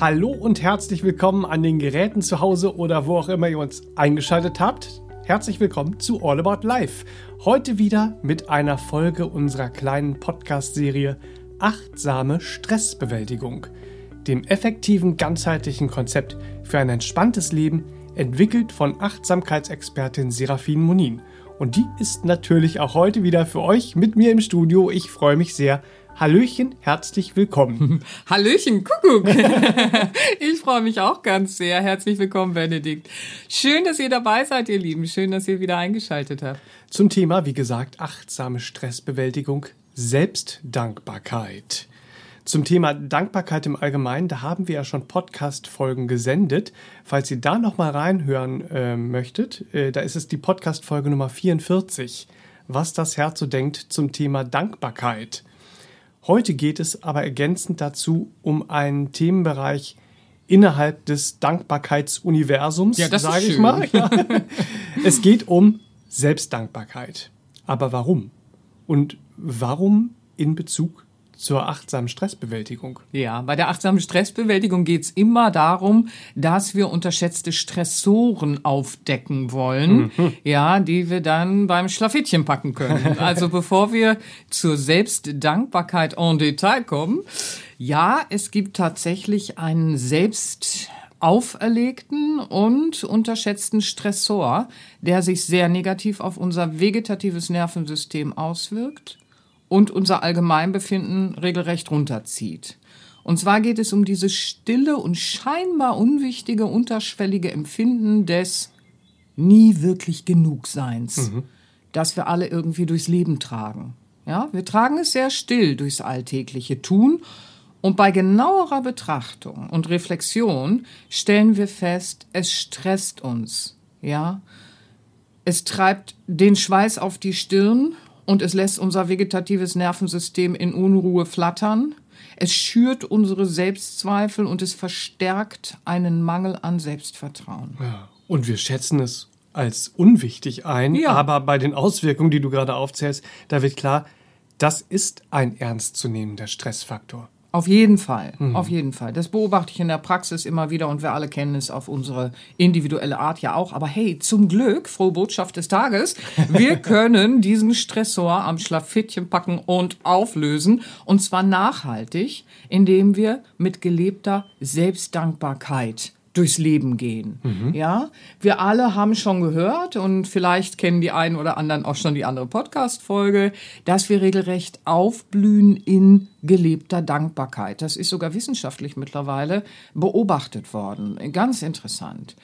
Hallo und herzlich willkommen an den Geräten zu Hause oder wo auch immer ihr uns eingeschaltet habt. Herzlich willkommen zu All About Life. Heute wieder mit einer Folge unserer kleinen Podcast-Serie Achtsame Stressbewältigung, dem effektiven ganzheitlichen Konzept für ein entspanntes Leben, entwickelt von Achtsamkeitsexpertin Serafin Monin. Und die ist natürlich auch heute wieder für euch mit mir im Studio. Ich freue mich sehr, Hallöchen, herzlich willkommen. Hallöchen, Kuckuck. ich freue mich auch ganz sehr. Herzlich willkommen, Benedikt. Schön, dass ihr dabei seid, ihr Lieben. Schön, dass ihr wieder eingeschaltet habt. Zum Thema, wie gesagt, achtsame Stressbewältigung, Selbstdankbarkeit. Zum Thema Dankbarkeit im Allgemeinen, da haben wir ja schon Podcast-Folgen gesendet. Falls ihr da nochmal reinhören äh, möchtet, äh, da ist es die Podcast-Folge Nummer 44. Was das Herz so denkt zum Thema Dankbarkeit. Heute geht es aber ergänzend dazu um einen Themenbereich innerhalb des Dankbarkeitsuniversums, ja, sage ich mal. Ja. Es geht um Selbstdankbarkeit. Aber warum? Und warum in Bezug zur achtsamen Stressbewältigung. Ja, bei der achtsamen Stressbewältigung geht's immer darum, dass wir unterschätzte Stressoren aufdecken wollen, mhm. ja, die wir dann beim Schlafittchen packen können. Also bevor wir zur Selbstdankbarkeit en Detail kommen, ja, es gibt tatsächlich einen selbst auferlegten und unterschätzten Stressor, der sich sehr negativ auf unser vegetatives Nervensystem auswirkt und unser Allgemeinbefinden regelrecht runterzieht. Und zwar geht es um dieses stille und scheinbar unwichtige, unterschwellige Empfinden des nie wirklich Genugseins, mhm. das wir alle irgendwie durchs Leben tragen. Ja, wir tragen es sehr still durchs alltägliche Tun und bei genauerer Betrachtung und Reflexion stellen wir fest, es stresst uns. Ja, es treibt den Schweiß auf die Stirn und es lässt unser vegetatives Nervensystem in Unruhe flattern. Es schürt unsere Selbstzweifel und es verstärkt einen Mangel an Selbstvertrauen. Ja, und wir schätzen es als unwichtig ein, ja. aber bei den Auswirkungen, die du gerade aufzählst, da wird klar, das ist ein ernstzunehmender Stressfaktor. Auf jeden Fall, mhm. auf jeden Fall. Das beobachte ich in der Praxis immer wieder und wir alle kennen es auf unsere individuelle Art ja auch. Aber hey, zum Glück, frohe Botschaft des Tages, wir können diesen Stressor am Schlafittchen packen und auflösen und zwar nachhaltig, indem wir mit gelebter Selbstdankbarkeit durchs Leben gehen. Mhm. Ja, wir alle haben schon gehört und vielleicht kennen die einen oder anderen auch schon die andere Podcast-Folge, dass wir regelrecht aufblühen in gelebter Dankbarkeit. Das ist sogar wissenschaftlich mittlerweile beobachtet worden. Ganz interessant.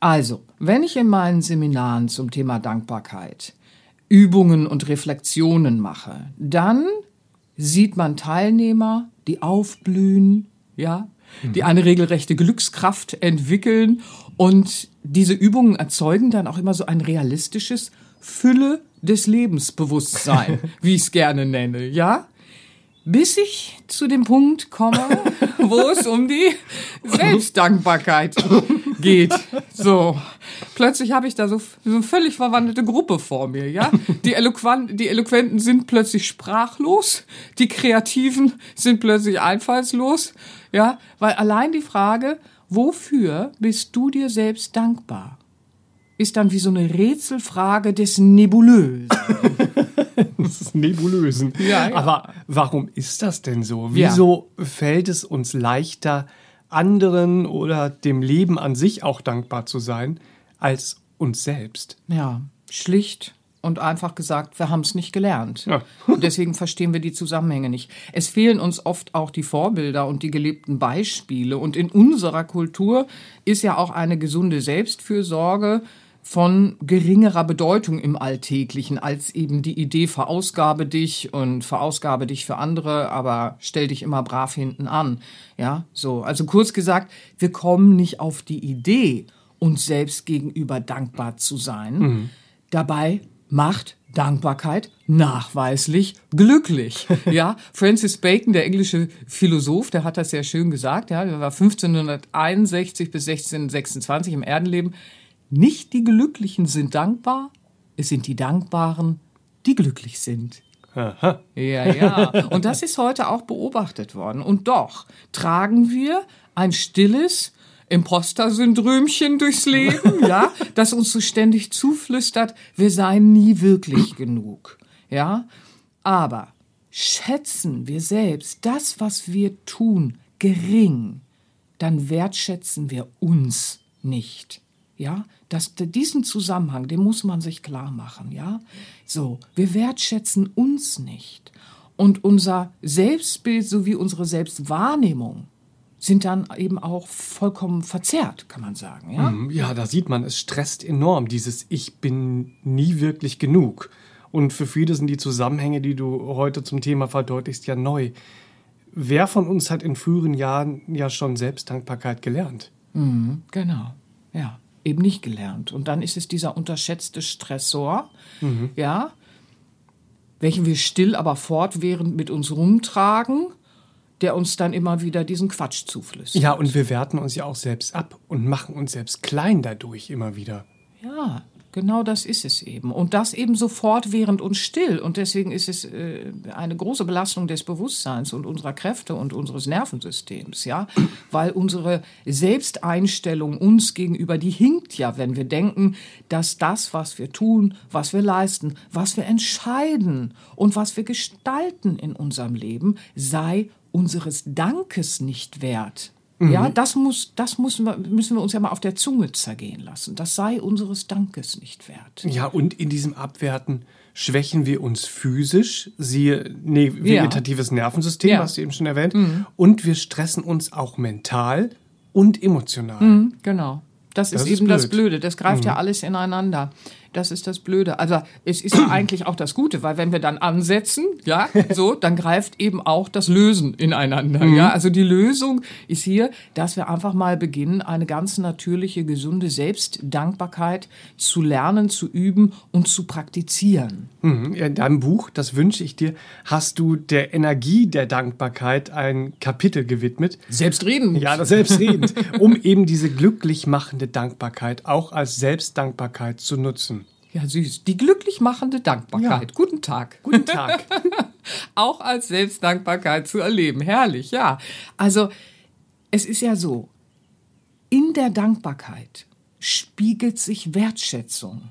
Also, wenn ich in meinen Seminaren zum Thema Dankbarkeit Übungen und Reflexionen mache, dann sieht man Teilnehmer, die aufblühen, ja, die eine regelrechte Glückskraft entwickeln. Und diese Übungen erzeugen dann auch immer so ein realistisches Fülle des Lebensbewusstsein, wie ich es gerne nenne, ja? Bis ich zu dem Punkt komme, wo es um die Selbstdankbarkeit geht. So, plötzlich habe ich da so, so eine völlig verwandelte Gruppe vor mir, ja? Die, Eloquent, die Eloquenten sind plötzlich sprachlos, die Kreativen sind plötzlich einfallslos, ja? Weil allein die Frage, wofür bist du dir selbst dankbar? Ist dann wie so eine Rätselfrage des Nebulösen. des Nebulösen. Ja, ja. Aber warum ist das denn so? Wieso ja. fällt es uns leichter, anderen oder dem Leben an sich auch dankbar zu sein, als uns selbst? Ja, schlicht und einfach gesagt, wir haben es nicht gelernt. Ja. und deswegen verstehen wir die Zusammenhänge nicht. Es fehlen uns oft auch die Vorbilder und die gelebten Beispiele. Und in unserer Kultur ist ja auch eine gesunde Selbstfürsorge von geringerer Bedeutung im Alltäglichen als eben die Idee verausgabe dich und verausgabe dich für andere, aber stell dich immer brav hinten an. Ja, so. Also kurz gesagt, wir kommen nicht auf die Idee, uns selbst gegenüber dankbar zu sein. Mhm. Dabei macht Dankbarkeit nachweislich glücklich. Ja, Francis Bacon, der englische Philosoph, der hat das sehr schön gesagt. Ja, der war 1561 bis 1626 im Erdenleben. Nicht die Glücklichen sind dankbar, es sind die Dankbaren, die glücklich sind. Aha. Ja, ja. Und das ist heute auch beobachtet worden. Und doch tragen wir ein stilles Imposter-Syndrömchen durchs Leben, ja, das uns so ständig zuflüstert, wir seien nie wirklich genug, ja. Aber schätzen wir selbst das, was wir tun, gering, dann wertschätzen wir uns nicht. Ja, das, diesen Zusammenhang, den muss man sich klar machen. Ja, so, wir wertschätzen uns nicht. Und unser Selbstbild sowie unsere Selbstwahrnehmung sind dann eben auch vollkommen verzerrt, kann man sagen. Ja, mhm, ja da sieht man, es stresst enorm, dieses Ich bin nie wirklich genug. Und für viele sind die Zusammenhänge, die du heute zum Thema verdeutlichst, ja neu. Wer von uns hat in früheren Jahren ja schon Selbstdankbarkeit gelernt? Mhm, genau, ja, eben nicht gelernt. Und dann ist es dieser unterschätzte Stressor, mhm. ja, welchen wir still, aber fortwährend mit uns rumtragen, der uns dann immer wieder diesen Quatsch zuflüstert. Ja, und wir werten uns ja auch selbst ab und machen uns selbst klein dadurch immer wieder. Ja, Genau das ist es eben. Und das eben sofort während uns still. Und deswegen ist es äh, eine große Belastung des Bewusstseins und unserer Kräfte und unseres Nervensystems, ja. Weil unsere Selbsteinstellung uns gegenüber, die hinkt ja, wenn wir denken, dass das, was wir tun, was wir leisten, was wir entscheiden und was wir gestalten in unserem Leben, sei unseres Dankes nicht wert. Mhm. Ja, das muss, das müssen wir, müssen wir uns ja mal auf der Zunge zergehen lassen. Das sei unseres Dankes nicht wert. Ja, und in diesem Abwerten schwächen wir uns physisch, siehe nee, vegetatives ja. Nervensystem, ja. hast du eben schon erwähnt, mhm. und wir stressen uns auch mental und emotional. Mhm, genau. Das, das ist, ist, eben blöd. das Blöde. Das greift ja mhm. alles ineinander. Das ist das Blöde. Also es ist ja eigentlich auch das Gute, weil wenn wir dann ansetzen, ja, so, dann greift eben auch das Lösen ineinander. Mhm. Ja, also die Lösung ist hier, dass wir einfach mal beginnen, eine ganz natürliche, gesunde Selbstdankbarkeit zu lernen, zu üben und zu praktizieren. Mhm. In deinem Buch, das wünsche ich dir, hast du der Energie der Dankbarkeit ein Kapitel gewidmet. Selbstredend. Ja, das selbstredend, um eben diese glücklich machende Dankbarkeit auch als Selbstdankbarkeit zu nutzen. Ja, süß. Die glücklich machende Dankbarkeit. Ja. Guten Tag. Guten Tag. Auch als Selbstdankbarkeit zu erleben. Herrlich, ja. Also, es ist ja so, in der Dankbarkeit spiegelt sich Wertschätzung.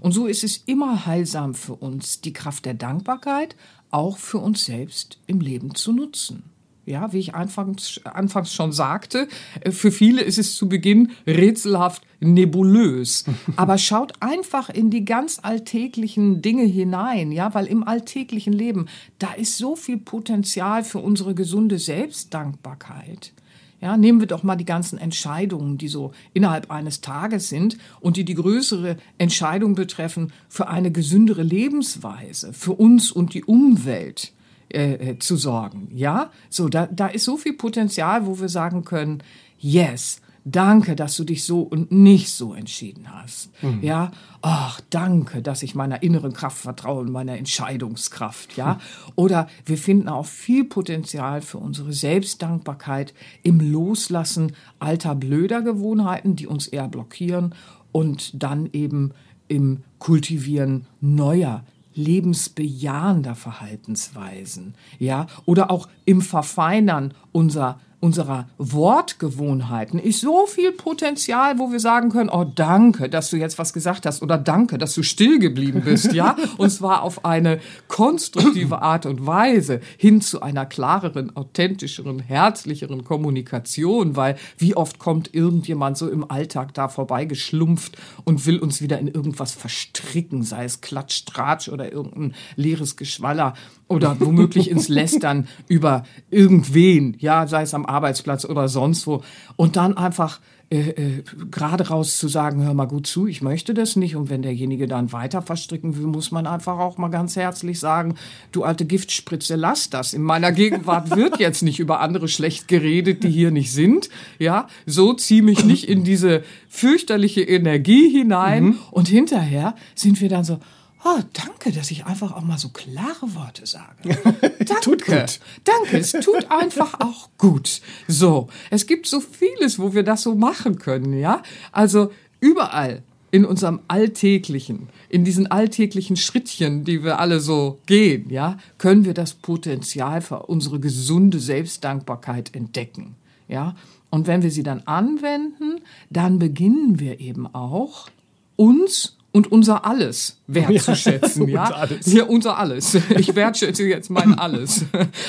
Und so ist es immer heilsam für uns, die Kraft der Dankbarkeit auch für uns selbst im Leben zu nutzen. Ja, wie ich anfangs, anfangs schon sagte, äh, für viele ist es zu Beginn rätselhaft nebulös. Aber schaut einfach in die ganz alltäglichen Dinge hinein, ja, weil im alltäglichen Leben, da ist so viel Potenzial für unsere gesunde Selbstdankbarkeit. Ja, nehmen wir doch mal die ganzen Entscheidungen, die so innerhalb eines Tages sind und die die größere Entscheidung betreffen für eine gesündere Lebensweise, für uns und die Umwelt. Äh, äh, zu sorgen. Ja, so da, da ist so viel Potenzial, wo wir sagen können, yes, danke, dass du dich so und nicht so entschieden hast. Mhm. Ja, ach, danke, dass ich meiner inneren Kraft vertraue und meiner Entscheidungskraft. Ja, mhm. oder wir finden auch viel Potenzial für unsere Selbstdankbarkeit im Loslassen alter blöder Gewohnheiten, die uns eher blockieren und dann eben im Kultivieren neuer lebensbejahender Verhaltensweisen, ja, oder auch im Verfeinern unserer unserer Wortgewohnheiten ist so viel Potenzial, wo wir sagen können, oh danke, dass du jetzt was gesagt hast oder danke, dass du still geblieben bist, ja? Und zwar auf eine konstruktive Art und Weise hin zu einer klareren, authentischeren, herzlicheren Kommunikation, weil wie oft kommt irgendjemand so im Alltag da vorbeigeschlumpft und will uns wieder in irgendwas verstricken, sei es Klatsch, Tratsch oder irgendein leeres Geschwaller oder womöglich ins Lästern über irgendwen, ja, sei es am Arbeitsplatz oder sonst wo. Und dann einfach äh, äh, gerade raus zu sagen, hör mal gut zu, ich möchte das nicht. Und wenn derjenige dann weiter verstricken will, muss man einfach auch mal ganz herzlich sagen, du alte Giftspritze, lass das. In meiner Gegenwart wird jetzt nicht über andere schlecht geredet, die hier nicht sind. Ja, so zieh mich nicht in diese fürchterliche Energie hinein. Mhm. Und hinterher sind wir dann so, Oh, danke, dass ich einfach auch mal so klare Worte sage. Danke. tut gut. Danke, es tut einfach auch gut. So, es gibt so vieles, wo wir das so machen können, ja? Also überall in unserem alltäglichen, in diesen alltäglichen Schrittchen, die wir alle so gehen, ja, können wir das Potenzial für unsere gesunde Selbstdankbarkeit entdecken, ja. Und wenn wir sie dann anwenden, dann beginnen wir eben auch uns und unser Alles wertzuschätzen, ja. Unser alles. Ja, unser Alles. Ich wertschätze jetzt mein Alles.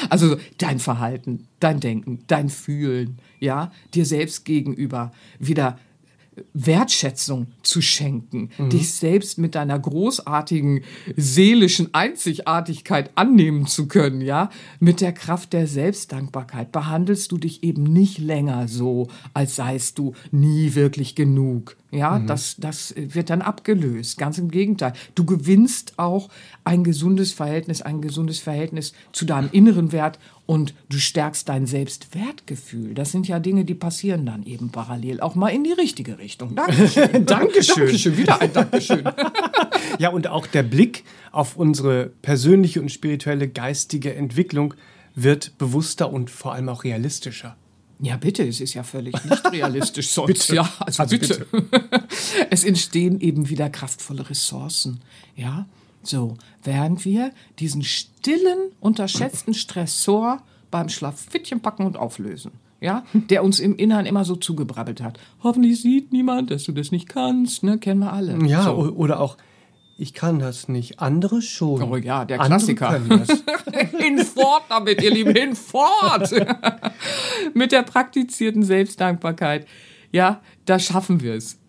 Also dein Verhalten, dein Denken, dein Fühlen, ja, dir selbst gegenüber wieder Wertschätzung zu schenken, mhm. dich selbst mit deiner großartigen seelischen Einzigartigkeit annehmen zu können, ja, mit der Kraft der Selbstdankbarkeit behandelst du dich eben nicht länger so, als seist du nie wirklich genug. Ja, mhm. das, das wird dann abgelöst. Ganz im Gegenteil. Du gewinnst auch ein gesundes Verhältnis, ein gesundes Verhältnis zu deinem inneren Wert und du stärkst dein Selbstwertgefühl. Das sind ja Dinge, die passieren dann eben parallel auch mal in die richtige Richtung. Dankeschön. Dankeschön. Dankeschön. Wieder ein Dankeschön. ja, und auch der Blick auf unsere persönliche und spirituelle geistige Entwicklung wird bewusster und vor allem auch realistischer. Ja, bitte, es ist ja völlig nicht realistisch sonst. ja, also, also bitte. bitte. es entstehen eben wieder kraftvolle Ressourcen. Ja, so, während wir diesen stillen, unterschätzten Stressor beim Schlafittchen packen und auflösen. Ja, der uns im Inneren immer so zugebrabbelt hat. Hoffentlich sieht niemand, dass du das nicht kannst, ne? Kennen wir alle. Ja, so. oder auch, ich kann das nicht. Andere schon. Oh ja, der Klassiker. hinfort damit, ihr Lieben, hinfort! Mit der praktizierten Selbstdankbarkeit. Ja, da schaffen wir es.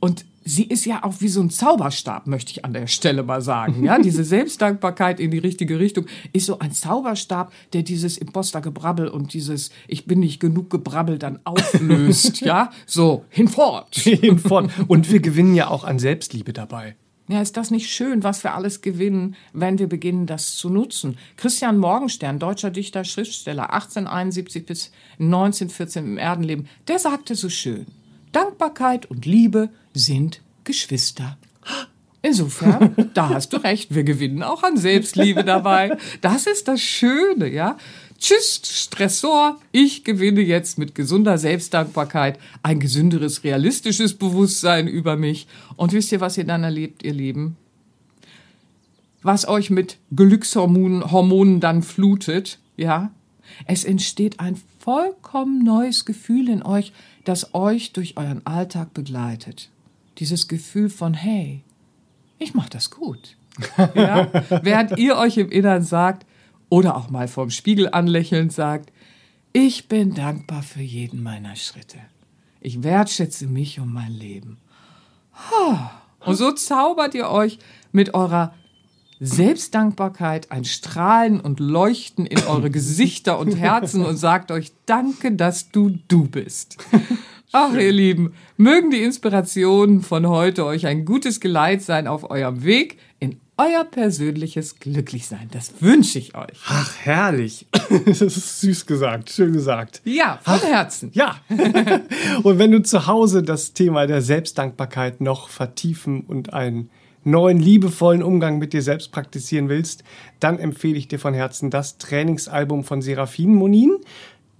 Und sie ist ja auch wie so ein Zauberstab, möchte ich an der Stelle mal sagen. Ja, diese Selbstdankbarkeit in die richtige Richtung ist so ein Zauberstab, der dieses Impostergebrabbel und dieses Ich bin nicht genug Gebrabbel dann auflöst. ja, so hinfort. hinfort. Und wir gewinnen ja auch an Selbstliebe dabei. Ja, ist das nicht schön, was wir alles gewinnen, wenn wir beginnen, das zu nutzen? Christian Morgenstern, deutscher Dichter, Schriftsteller, 1871 bis 1914 im Erdenleben, der sagte so schön, Dankbarkeit und Liebe sind Geschwister. Insofern, da hast du recht, wir gewinnen auch an Selbstliebe dabei. Das ist das Schöne, ja. Tschüss, Stressor. Ich gewinne jetzt mit gesunder Selbstdankbarkeit ein gesünderes, realistisches Bewusstsein über mich. Und wisst ihr, was ihr dann erlebt, ihr Lieben? Was euch mit Glückshormonen Hormonen dann flutet, ja? Es entsteht ein vollkommen neues Gefühl in euch, das euch durch euren Alltag begleitet. Dieses Gefühl von, hey, ich mach das gut. ja? Während ihr euch im Innern sagt, oder auch mal vorm Spiegel anlächelnd sagt, ich bin dankbar für jeden meiner Schritte. Ich wertschätze mich und mein Leben. Und so zaubert ihr euch mit eurer Selbstdankbarkeit ein Strahlen und Leuchten in eure Gesichter und Herzen und sagt euch Danke, dass du du bist. Ach, ihr Lieben, mögen die Inspirationen von heute euch ein gutes Geleit sein auf eurem Weg in euer persönliches Glücklichsein. Das wünsche ich euch. Ach, herrlich. Das ist süß gesagt, schön gesagt. Ja, von Herzen. Ja. Und wenn du zu Hause das Thema der Selbstdankbarkeit noch vertiefen und einen neuen liebevollen Umgang mit dir selbst praktizieren willst, dann empfehle ich dir von Herzen das Trainingsalbum von Serafin Monin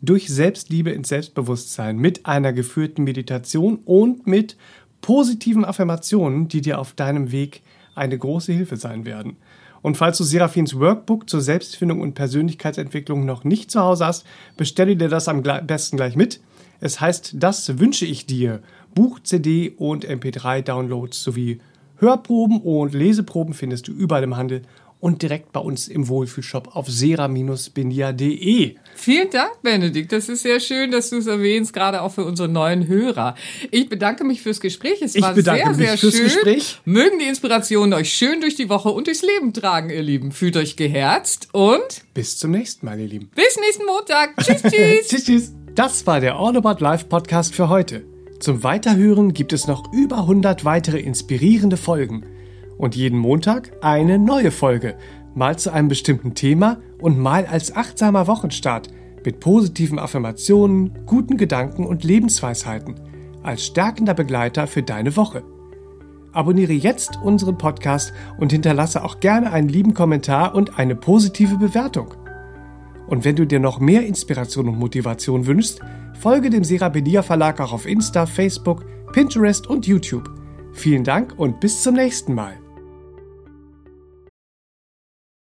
durch Selbstliebe ins Selbstbewusstsein mit einer geführten Meditation und mit positiven Affirmationen, die dir auf deinem Weg eine große Hilfe sein werden. Und falls du Serafins Workbook zur Selbstfindung und Persönlichkeitsentwicklung noch nicht zu Hause hast, bestelle dir das am besten gleich mit. Es heißt Das wünsche ich dir. Buch, CD und MP3-Downloads sowie Hörproben und Leseproben findest du überall im Handel und direkt bei uns im Wohlfühlshop auf sera-benia.de. Vielen Dank, Benedikt. Das ist sehr schön, dass du es erwähnst, gerade auch für unsere neuen Hörer. Ich bedanke mich fürs Gespräch. Es war sehr, sehr schön. Gespräch. Mögen die Inspirationen euch schön durch die Woche und durchs Leben tragen, ihr Lieben. Fühlt euch geherzt und bis zum nächsten Mal, ihr Lieben. Bis nächsten Montag. Tschüss, tschüss. tschüss, tschüss. Das war der All About Life Podcast für heute. Zum Weiterhören gibt es noch über 100 weitere inspirierende Folgen – und jeden Montag eine neue Folge, mal zu einem bestimmten Thema und mal als achtsamer Wochenstart mit positiven Affirmationen, guten Gedanken und Lebensweisheiten als stärkender Begleiter für deine Woche. Abonniere jetzt unseren Podcast und hinterlasse auch gerne einen lieben Kommentar und eine positive Bewertung. Und wenn du dir noch mehr Inspiration und Motivation wünschst, folge dem Serapedia Verlag auch auf Insta, Facebook, Pinterest und YouTube Vielen Dank und bis zum nächsten Mal.